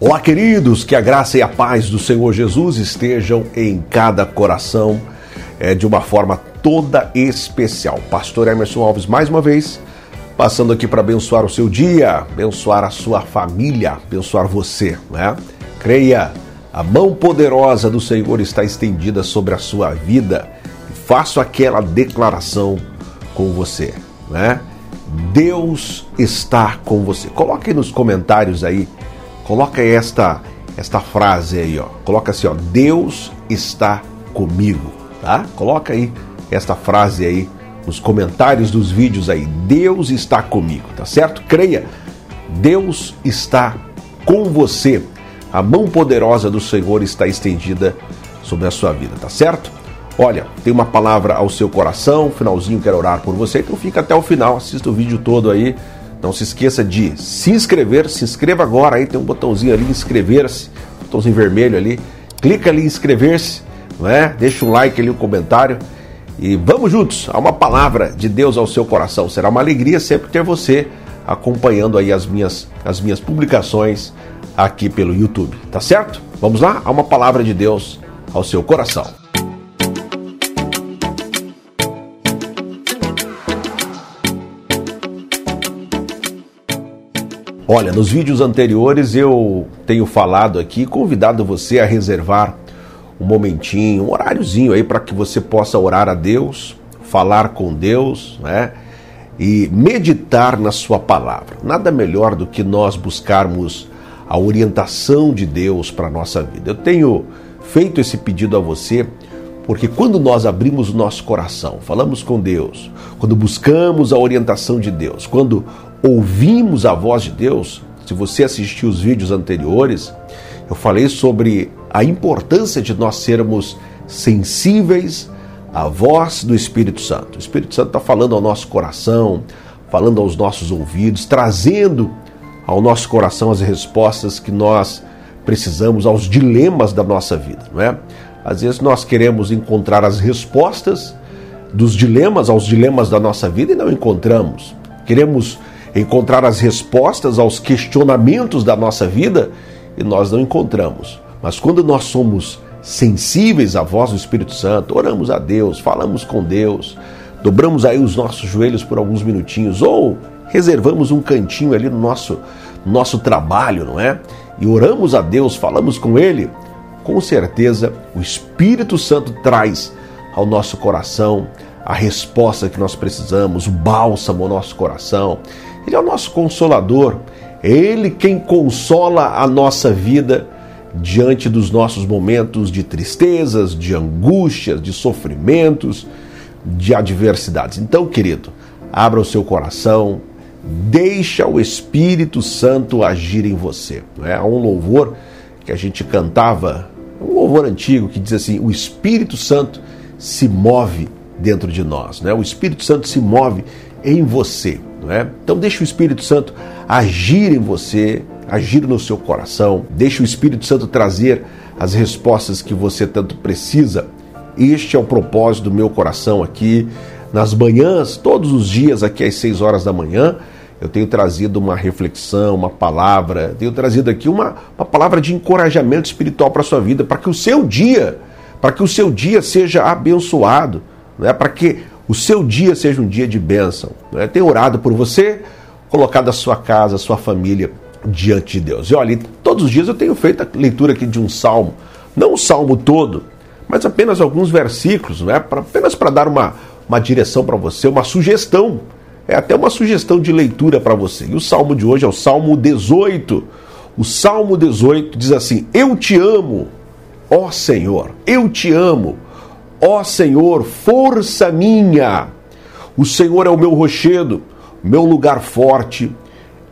Olá, queridos, que a graça e a paz do Senhor Jesus estejam em cada coração é, de uma forma toda especial. Pastor Emerson Alves, mais uma vez, passando aqui para abençoar o seu dia, abençoar a sua família, abençoar você, né? Creia, a mão poderosa do Senhor está estendida sobre a sua vida. Faço aquela declaração com você, né? Deus está com você. Coloque nos comentários aí Coloca esta esta frase aí, ó. Coloca assim, ó. Deus está comigo, tá? Coloca aí esta frase aí nos comentários dos vídeos aí. Deus está comigo, tá certo? Creia. Deus está com você. A mão poderosa do Senhor está estendida sobre a sua vida, tá certo? Olha, tem uma palavra ao seu coração, finalzinho quero orar por você, então fica até o final, assista o vídeo todo aí não se esqueça de se inscrever, se inscreva agora, aí tem um botãozinho ali, inscrever-se, botãozinho vermelho ali, clica ali em inscrever-se, não é? Deixa um like ali, um comentário e vamos juntos a uma palavra de Deus ao seu coração. Será uma alegria sempre ter você acompanhando aí as minhas, as minhas publicações aqui pelo YouTube, tá certo? Vamos lá? A uma palavra de Deus ao seu coração. Olha, nos vídeos anteriores eu tenho falado aqui, convidado você a reservar um momentinho, um horáriozinho aí para que você possa orar a Deus, falar com Deus, né? E meditar na sua palavra. Nada melhor do que nós buscarmos a orientação de Deus para a nossa vida. Eu tenho feito esse pedido a você porque quando nós abrimos o nosso coração, falamos com Deus, quando buscamos a orientação de Deus, quando ouvimos a voz de Deus, se você assistiu os vídeos anteriores, eu falei sobre a importância de nós sermos sensíveis à voz do Espírito Santo. O Espírito Santo está falando ao nosso coração, falando aos nossos ouvidos, trazendo ao nosso coração as respostas que nós precisamos aos dilemas da nossa vida, não é? Às vezes nós queremos encontrar as respostas dos dilemas aos dilemas da nossa vida e não encontramos. Queremos encontrar as respostas aos questionamentos da nossa vida e nós não encontramos. Mas quando nós somos sensíveis à voz do Espírito Santo, oramos a Deus, falamos com Deus, dobramos aí os nossos joelhos por alguns minutinhos ou reservamos um cantinho ali no nosso nosso trabalho, não é? E oramos a Deus, falamos com ele, com certeza o Espírito Santo traz ao nosso coração a resposta que nós precisamos, o bálsamo ao nosso coração. Ele é o nosso consolador, é Ele quem consola a nossa vida diante dos nossos momentos de tristezas, de angústias, de sofrimentos, de adversidades. Então, querido, abra o seu coração, deixa o Espírito Santo agir em você. É Há um louvor que a gente cantava, um louvor antigo que diz assim: o Espírito Santo se move dentro de nós, né? O Espírito Santo se move em você. Não é? Então deixe o Espírito Santo agir em você, agir no seu coração, deixe o Espírito Santo trazer as respostas que você tanto precisa. Este é o propósito do meu coração aqui nas manhãs, todos os dias aqui às 6 horas da manhã. Eu tenho trazido uma reflexão, uma palavra, tenho trazido aqui uma, uma palavra de encorajamento espiritual para a sua vida, para que o seu dia, para que o seu dia seja abençoado, né? para que o seu dia seja um dia de bênção. Né? Tenho orado por você, colocado a sua casa, a sua família diante de Deus. E olha, todos os dias eu tenho feito a leitura aqui de um salmo, não o salmo todo, mas apenas alguns versículos, né? pra, apenas para dar uma, uma direção para você, uma sugestão. É até uma sugestão de leitura para você. E o salmo de hoje é o Salmo 18. O Salmo 18 diz assim: Eu te amo, ó Senhor, eu te amo Ó Senhor, força minha! O Senhor é o meu rochedo, meu lugar forte,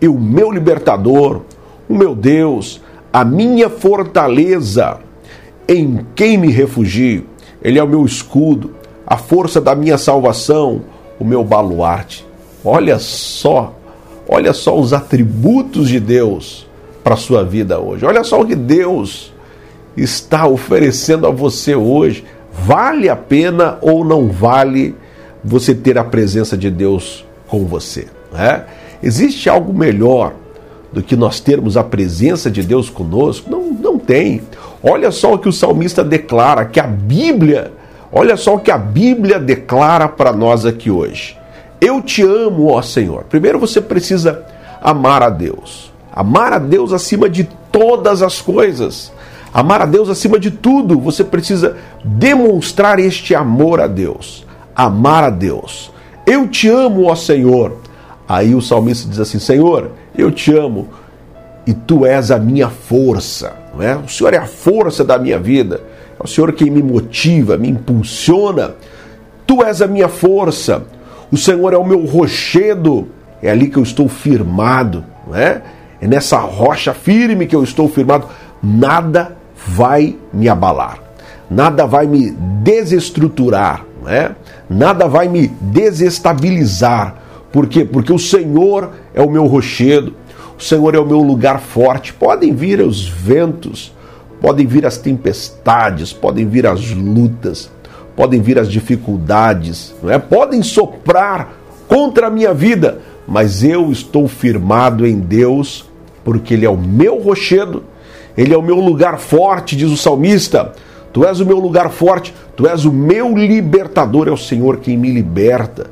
e o meu libertador, o meu Deus, a minha fortaleza, em quem me refugio. Ele é o meu escudo, a força da minha salvação, o meu baluarte. Olha só, olha só os atributos de Deus para a sua vida hoje. Olha só o que Deus está oferecendo a você hoje. Vale a pena ou não vale você ter a presença de Deus com você? Né? Existe algo melhor do que nós termos a presença de Deus conosco? Não, não tem. Olha só o que o salmista declara, que a Bíblia, olha só o que a Bíblia declara para nós aqui hoje. Eu te amo, ó Senhor. Primeiro você precisa amar a Deus. Amar a Deus acima de todas as coisas. Amar a Deus acima de tudo. Você precisa demonstrar este amor a Deus. Amar a Deus. Eu te amo, ó Senhor. Aí o salmista diz assim: Senhor, eu te amo e tu és a minha força. Não é? O Senhor é a força da minha vida. É o Senhor quem me motiva, me impulsiona. Tu és a minha força. O Senhor é o meu rochedo. É ali que eu estou firmado. Não é? é nessa rocha firme que eu estou firmado. Nada vai me abalar. Nada vai me desestruturar. Não é? Nada vai me desestabilizar por quê? Porque o Senhor é o meu rochedo, o Senhor é o meu lugar forte. Podem vir os ventos, podem vir as tempestades, podem vir as lutas, podem vir as dificuldades, não é? podem soprar contra a minha vida, mas eu estou firmado em Deus, porque Ele é o meu rochedo, Ele é o meu lugar forte, diz o salmista. Tu és o meu lugar forte, tu és o meu libertador, é o Senhor quem me liberta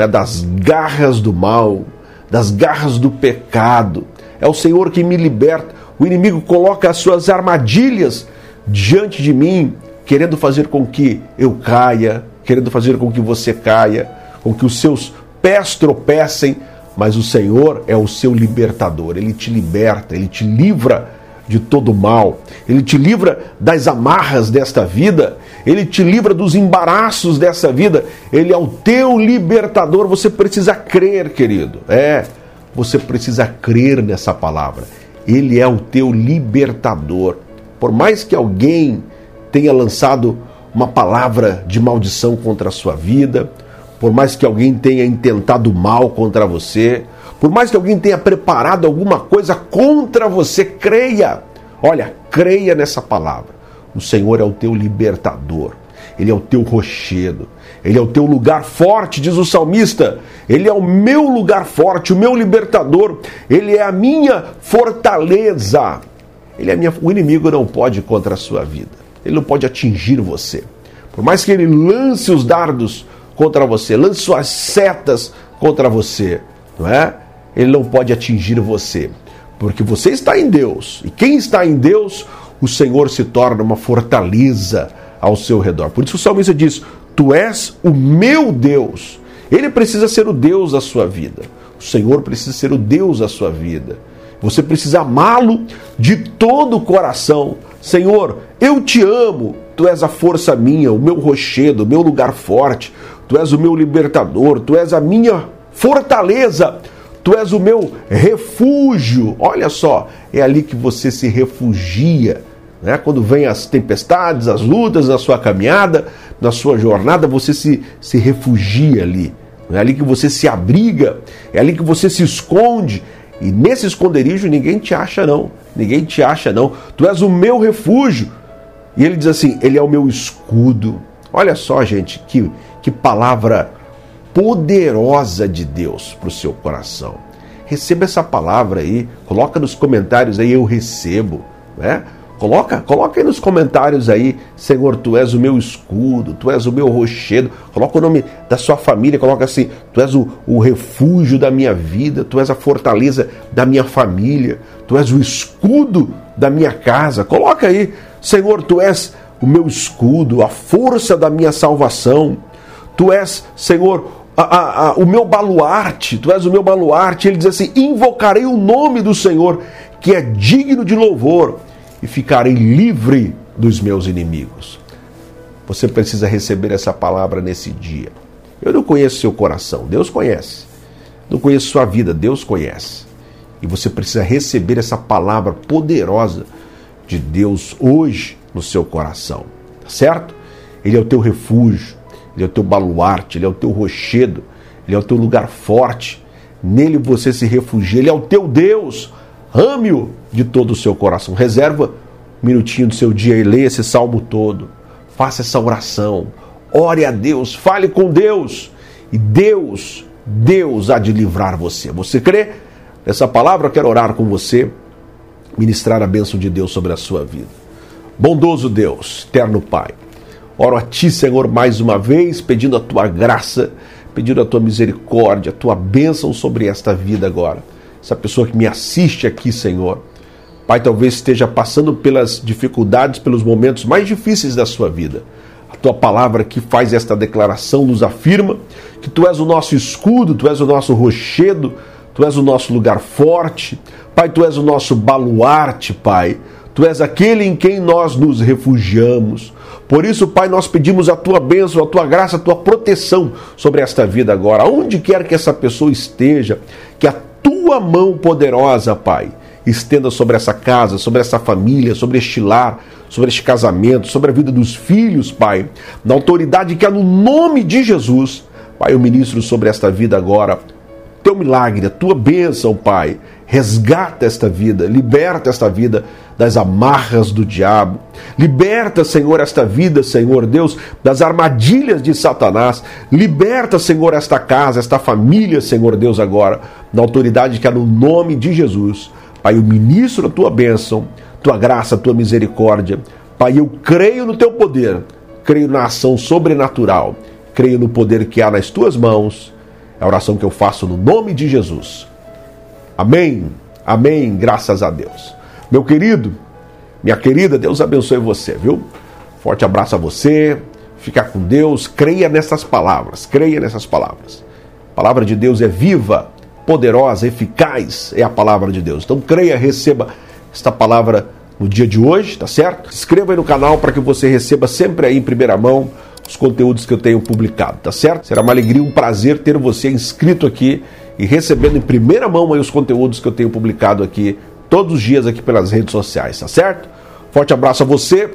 é das garras do mal, das garras do pecado. É o Senhor que me liberta. O inimigo coloca as suas armadilhas diante de mim, querendo fazer com que eu caia, querendo fazer com que você caia, com que os seus pés tropecem, mas o Senhor é o seu libertador. Ele te liberta, ele te livra de todo mal. Ele te livra das amarras desta vida, ele te livra dos embaraços dessa vida. Ele é o teu libertador. Você precisa crer, querido. É, você precisa crer nessa palavra. Ele é o teu libertador. Por mais que alguém tenha lançado uma palavra de maldição contra a sua vida, por mais que alguém tenha intentado mal contra você, por mais que alguém tenha preparado alguma coisa contra você, creia. Olha, creia nessa palavra. O Senhor é o teu libertador. Ele é o teu rochedo. Ele é o teu lugar forte, diz o salmista. Ele é o meu lugar forte, o meu libertador. Ele é a minha fortaleza. Ele é minha... O inimigo não pode contra a sua vida. Ele não pode atingir você. Por mais que ele lance os dardos contra você, lance suas setas contra você, não é? Ele não pode atingir você, porque você está em Deus. E quem está em Deus, o Senhor se torna uma fortaleza ao seu redor. Por isso o salmista diz: Tu és o meu Deus. Ele precisa ser o Deus da sua vida. O Senhor precisa ser o Deus da sua vida. Você precisa amá-lo de todo o coração. Senhor, eu te amo. Tu és a força minha, o meu rochedo, o meu lugar forte. Tu és o meu libertador. Tu és a minha fortaleza. Tu és o meu refúgio. Olha só, é ali que você se refugia. Né? Quando vem as tempestades, as lutas na sua caminhada, na sua jornada, você se, se refugia ali. É ali que você se abriga, é ali que você se esconde. E nesse esconderijo ninguém te acha, não. Ninguém te acha, não. Tu és o meu refúgio. E ele diz assim: Ele é o meu escudo. Olha só, gente, que, que palavra poderosa de Deus para o seu coração. Receba essa palavra aí, coloca nos comentários aí, eu recebo, né? Coloca, coloca aí nos comentários aí, Senhor, tu és o meu escudo, tu és o meu rochedo. Coloca o nome da sua família, coloca assim, tu és o, o refúgio da minha vida, tu és a fortaleza da minha família, tu és o escudo da minha casa. Coloca aí, Senhor, tu és o meu escudo, a força da minha salvação. Tu és, Senhor, a, a, a, o meu baluarte, tu és o meu baluarte. Ele diz assim: invocarei o nome do Senhor, que é digno de louvor, e ficarei livre dos meus inimigos. Você precisa receber essa palavra nesse dia. Eu não conheço seu coração, Deus conhece. Não conheço sua vida, Deus conhece. E você precisa receber essa palavra poderosa de Deus hoje no seu coração. Tá certo? Ele é o teu refúgio. Ele é o teu baluarte, ele é o teu rochedo, ele é o teu lugar forte. Nele você se refugia, ele é o teu Deus. Ame-o de todo o seu coração. Reserva um minutinho do seu dia e leia esse salmo todo. Faça essa oração. Ore a Deus, fale com Deus. E Deus, Deus há de livrar você. Você crê? Nessa palavra eu quero orar com você, ministrar a bênção de Deus sobre a sua vida. Bondoso Deus, eterno Pai, oro a Ti, Senhor, mais uma vez, pedindo a Tua graça, pedindo a Tua misericórdia, a Tua bênção sobre esta vida agora. Essa pessoa que me assiste aqui, Senhor, Pai, talvez esteja passando pelas dificuldades, pelos momentos mais difíceis da sua vida. A tua palavra que faz esta declaração nos afirma que tu és o nosso escudo, tu és o nosso rochedo, tu és o nosso lugar forte. Pai, tu és o nosso baluarte, Pai. Tu és aquele em quem nós nos refugiamos. Por isso, Pai, nós pedimos a tua bênção, a tua graça, a tua proteção sobre esta vida agora. Onde quer que essa pessoa esteja, que a tua mão poderosa, Pai, estenda sobre essa casa, sobre essa família, sobre este lar, sobre este casamento, sobre a vida dos filhos, Pai, na autoridade que há no nome de Jesus. Pai, eu ministro sobre esta vida agora. Teu milagre, a tua bênção, Pai. Resgata esta vida, liberta esta vida das amarras do diabo. Liberta, Senhor, esta vida, Senhor Deus, das armadilhas de Satanás. Liberta, Senhor, esta casa, esta família, Senhor Deus, agora, na autoridade que há no nome de Jesus. Pai, eu ministro a tua bênção, tua graça, tua misericórdia. Pai, eu creio no teu poder, creio na ação sobrenatural, creio no poder que há nas tuas mãos. É a oração que eu faço no nome de Jesus. Amém. Amém. Graças a Deus. Meu querido, minha querida, Deus abençoe você, viu? Forte abraço a você. Fica com Deus. Creia nessas palavras. Creia nessas palavras. A palavra de Deus é viva poderosa, eficaz é a palavra de Deus. Então creia, receba esta palavra no dia de hoje, tá certo? Se inscreva aí no canal para que você receba sempre aí em primeira mão os conteúdos que eu tenho publicado, tá certo? Será uma alegria, um prazer ter você inscrito aqui e recebendo em primeira mão os conteúdos que eu tenho publicado aqui todos os dias aqui pelas redes sociais, tá certo? Forte abraço a você,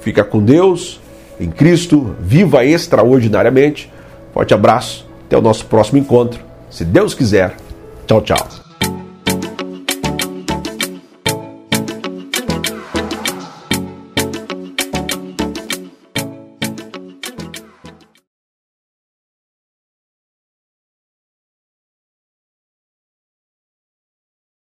fica com Deus, em Cristo, viva extraordinariamente. Forte abraço, até o nosso próximo encontro, se Deus quiser. Tchau, tchau.